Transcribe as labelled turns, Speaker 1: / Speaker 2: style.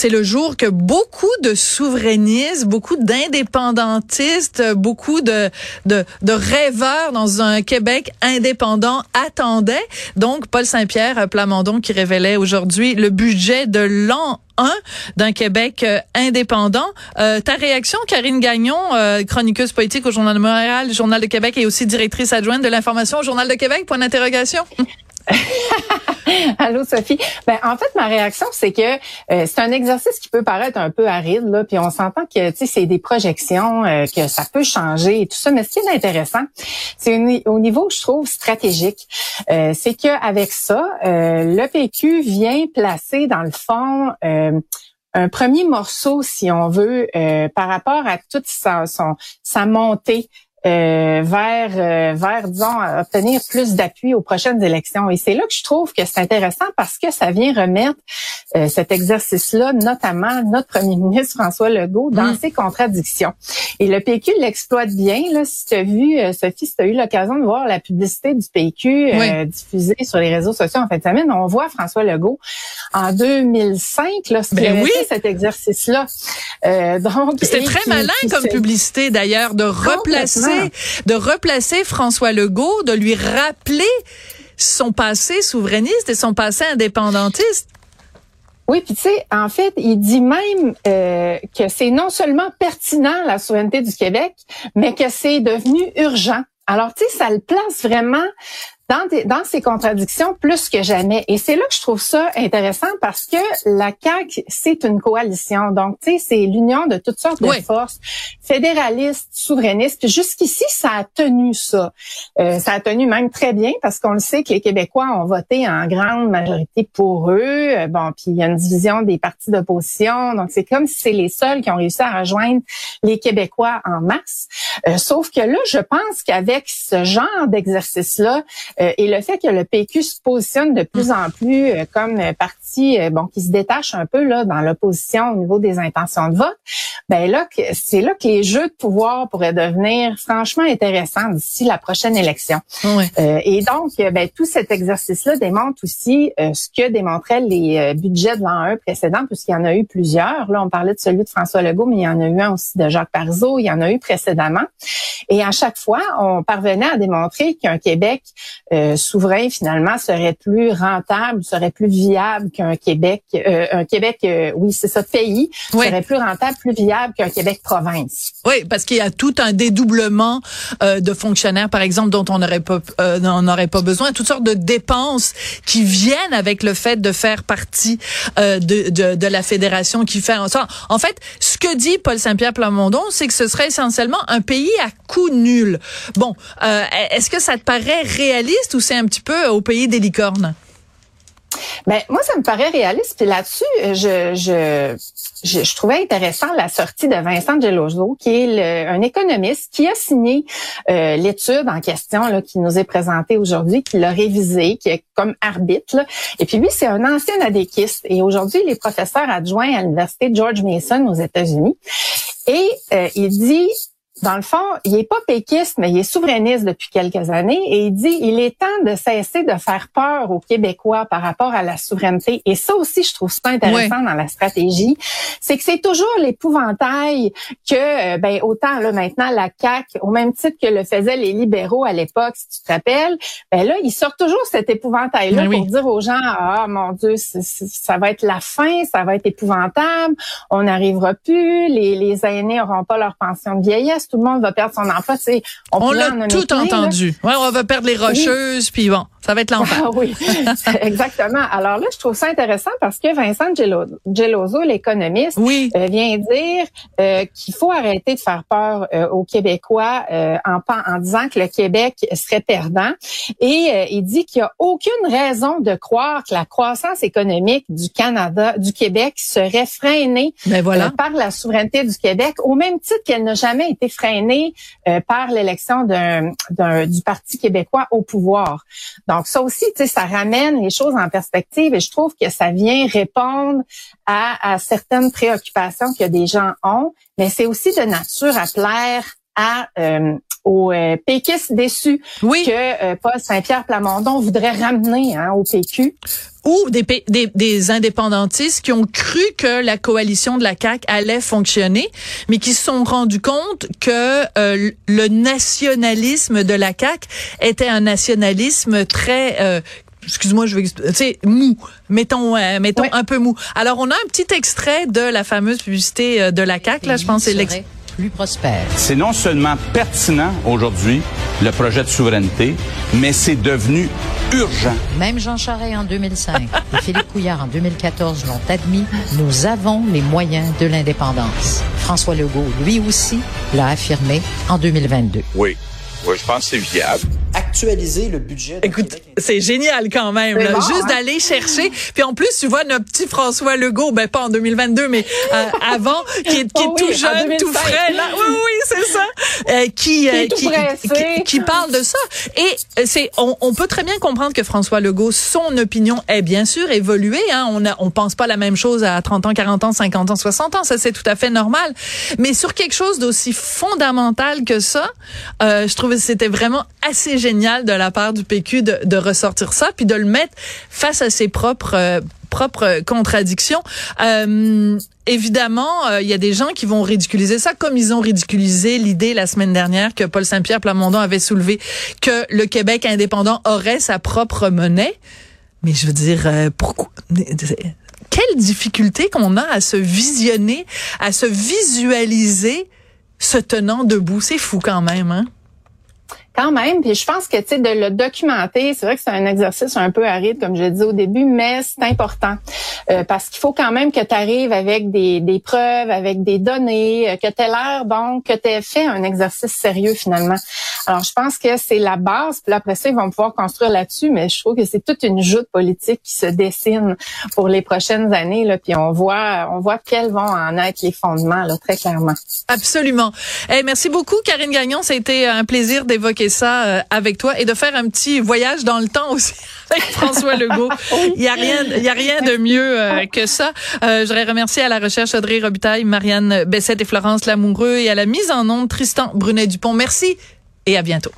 Speaker 1: C'est le jour que beaucoup de souverainistes, beaucoup d'indépendantistes, beaucoup de, de, de, rêveurs dans un Québec indépendant attendaient. Donc, Paul Saint-Pierre Plamondon qui révélait aujourd'hui le budget de l'an 1 d'un Québec euh, indépendant. Euh, ta réaction, Karine Gagnon, euh, chroniqueuse politique au Journal de Montréal, Journal de Québec et aussi directrice adjointe de l'information au Journal de Québec, point d'interrogation.
Speaker 2: Allô Sophie. Ben en fait ma réaction c'est que euh, c'est un exercice qui peut paraître un peu aride là, puis on s'entend que tu sais c'est des projections euh, que ça peut changer et tout ça, mais ce qui est intéressant, c'est au niveau je trouve stratégique, euh, c'est que avec ça, le PQ vient placer dans le fond un premier morceau, si on veut, par rapport à toute sa, son, sa montée euh, vers euh, vers disons obtenir plus d'appui aux prochaines élections. Et c'est là que je trouve que c'est intéressant parce que ça vient remettre euh, cet exercice-là notamment notre premier ministre François Legault dans mm. ses contradictions. Et le PQ l'exploite bien là si tu as vu Sophie si tu as eu l'occasion de voir la publicité du PQ diffusée sur les réseaux sociaux en fin de semaine on voit François Legault en 2005 lorsqu'il ben oui. cet exercice-là.
Speaker 1: Donc c'était très malin comme publicité d'ailleurs de replacer de replacer François Legault, de lui rappeler son passé souverainiste et son passé indépendantiste.
Speaker 2: Oui, puis tu sais, en fait, il dit même euh, que c'est non seulement pertinent la souveraineté du Québec, mais que c'est devenu urgent. Alors, tu sais, ça le place vraiment dans, dans ces contradictions plus que jamais. Et c'est là que je trouve ça intéressant parce que la CAQ, c'est une coalition. Donc, tu sais, c'est l'union de toutes sortes de forces, fédéralistes, souverainistes. Puis jusqu'ici, ça a tenu ça. Euh, ça a tenu même très bien parce qu'on le sait que les Québécois ont voté en grande majorité pour eux. Euh, bon, puis il y a une division des partis d'opposition. Donc, c'est comme si c'est les seuls qui ont réussi à rejoindre les Québécois en masse. Euh, sauf que là, je pense qu'avec ce genre d'exercice-là, et le fait que le PQ se positionne de plus en plus euh, comme parti bon qui se détache un peu là dans l'opposition au niveau des intentions de vote, ben là c'est là que les jeux de pouvoir pourraient devenir franchement intéressants d'ici la prochaine élection. et donc ben tout cet exercice-là démontre aussi ce que démontraient les budgets de l'an 1 précédent puisqu'il y en a eu plusieurs. Là on parlait de celui de François Legault, mais il y en a eu un aussi de Jacques Parizeau, il y en a eu précédemment. Et à chaque fois, on parvenait à démontrer qu'un Québec euh, souverain finalement serait plus rentable, serait plus viable qu'un Québec, euh, un Québec, euh, oui c'est ça, pays serait plus rentable, plus viable qu'un Québec province.
Speaker 1: Oui, parce qu'il y a tout un dédoublement de fonctionnaires, par exemple, dont on n'aurait pas, on n'aurait pas besoin, toutes sortes de dépenses qui viennent avec le fait de faire partie de, de, de, la fédération qui fait en sorte. En fait, ce que dit Paul Saint-Pierre Plamondon, c'est que ce serait essentiellement un pays à coût nul. Bon, est-ce que ça te paraît réaliste? Ou c'est un petit peu au pays des licornes?
Speaker 2: Ben moi, ça me paraît réaliste. Puis là-dessus, je, je, je, trouvais intéressant la sortie de Vincent Geloso, qui est un économiste qui a signé euh, l'étude en question là, qui nous est présentée aujourd'hui, qui l'a révisée, qui est comme arbitre. Et puis lui, c'est un ancien adéquiste. Et aujourd'hui, il est professeur adjoint à l'université George Mason aux États-Unis. Et euh, il dit dans le fond, il est pas péquiste, mais il est souverainiste depuis quelques années et il dit il est temps de cesser de faire peur aux Québécois par rapport à la souveraineté. Et ça aussi, je trouve ça intéressant dans la stratégie, c'est que c'est toujours l'épouvantail que, euh, ben autant là maintenant la CAC, au même titre que le faisaient les libéraux à l'époque, si tu te rappelles, ben là ils sortent toujours cet épouvantail là ben pour dire aux gens ah mon Dieu, ça va être la fin, ça va être épouvantable, on n'arrivera plus, les, les aînés n'auront pas leur pension de vieillesse tout le monde va perdre son emploi.
Speaker 1: on, on l'a tout entendu. Ouais, on va perdre les rocheuses, puis bon. Ça va être l'enfer.
Speaker 2: Ah oui, exactement. Alors là, je trouve ça intéressant parce que Vincent Geloso, l'économiste, oui. Euh, vient dire euh, qu'il faut arrêter de faire peur euh, aux Québécois en, en disant que le Québec serait perdant. Et il dit qu'il n'y a aucune raison de croire que la croissance économique du Canada, du Québec serait freinée ben voilà. par la souveraineté du Québec, au même titre qu'elle n'a jamais été freinée par l'élection d'un, du Parti québécois au pouvoir. Donc ça aussi, tu sais, ça ramène les choses en perspective et je trouve que ça vient répondre à, à certaines préoccupations que des gens ont, mais c'est aussi de nature à plaire à euh, aux euh, péquistes déçus
Speaker 1: Oui.
Speaker 2: que euh, Paul Saint-Pierre Plamondon voudrait ramener hein, au PQ.
Speaker 1: ou des, des, des indépendantistes qui ont cru que la coalition de la CAQ allait fonctionner, mais qui se sont rendus compte que euh, le nationalisme de la CAQ était un nationalisme très euh, Excuse-moi, je vais, sais, mou. Mettons, euh, mettons
Speaker 2: Ouais.
Speaker 1: un peu mou. Alors, on a un petit extrait de la fameuse publicité euh, de la CAQ. Là, je pense c'est l'ex-
Speaker 3: serait plus prospère.
Speaker 4: C'est non seulement pertinent aujourd'hui, le projet de souveraineté, mais c'est devenu urgent.
Speaker 3: Même Jean Charest en 2005 et Philippe Couillard en 2014 l'ont admis, nous avons les moyens de l'indépendance. François Legault, lui aussi, l'a affirmé en 2022.
Speaker 5: Oui. Oui, je pense que c'est viable.
Speaker 6: Actualiser le budget.
Speaker 1: Écoute, c'est génial quand même. Là.
Speaker 2: bon,
Speaker 1: Juste
Speaker 2: hein?
Speaker 1: d'aller chercher. Puis en plus, tu vois notre petit François Legault, ben pas en 2022, mais euh, avant, qui est, qui est
Speaker 2: Oh oui,
Speaker 1: tout jeune, tout
Speaker 2: 2005.
Speaker 1: frais. Là. Oui, oui, c'est ça. Euh, qui, euh,
Speaker 2: tout
Speaker 1: qui,
Speaker 2: pressé.
Speaker 1: qui, qui parle de ça. Et euh, c'est, on, on peut très bien comprendre que François Legault, son opinion est bien sûr évoluée. Hein. On a, on pense pas la même chose à 30 ans, 40 ans, 50 ans, 60 ans. Ça, c'est tout à fait normal. Mais sur quelque chose d'aussi fondamental que ça, euh, je trouvais que c'était vraiment assez génial de la part du PQ de, ressortir ça, puis de le mettre face à ses propres euh, propres contradictions. Euh, évidemment, euh, il y a des gens qui vont ridiculiser ça, comme ils ont ridiculisé l'idée la semaine dernière que Paul Saint-Pierre Plamondon avait soulevé que le Québec indépendant aurait sa propre monnaie. Mais je veux dire, pourquoi Quelle difficulté qu'on a à se visionner, à se visualiser se tenant debout. C'est fou quand même, hein?
Speaker 2: Quand même, je pense que tu sais de le documenter, c'est vrai que c'est un exercice un peu aride comme je l'ai dit au début, mais c'est important Euh, parce qu'il faut quand même que tu arrives avec des, des preuves, avec des données, euh, que tu aies l'air donc que tu aies fait un exercice sérieux finalement. Alors je pense que c'est la base, puis après ça ils vont pouvoir construire là-dessus, mais je trouve que c'est toute une joute politique qui se dessine pour les prochaines années là, puis on voit on voit quels vont en être les fondements là très clairement.
Speaker 1: Absolument. Eh, merci beaucoup, Karine Gagnon. Ça a été un plaisir d'évoquer ça euh, avec toi et de faire un petit voyage dans le temps aussi avec François Legault. Il y a rien, il y a rien de mieux euh, que ça. Euh, je voudrais remercier à la recherche Audrey Robitaille, Marianne Bessette et Florence Lamoureux et à la mise en onde Tristan Brunet-Dupont. Merci et à bientôt.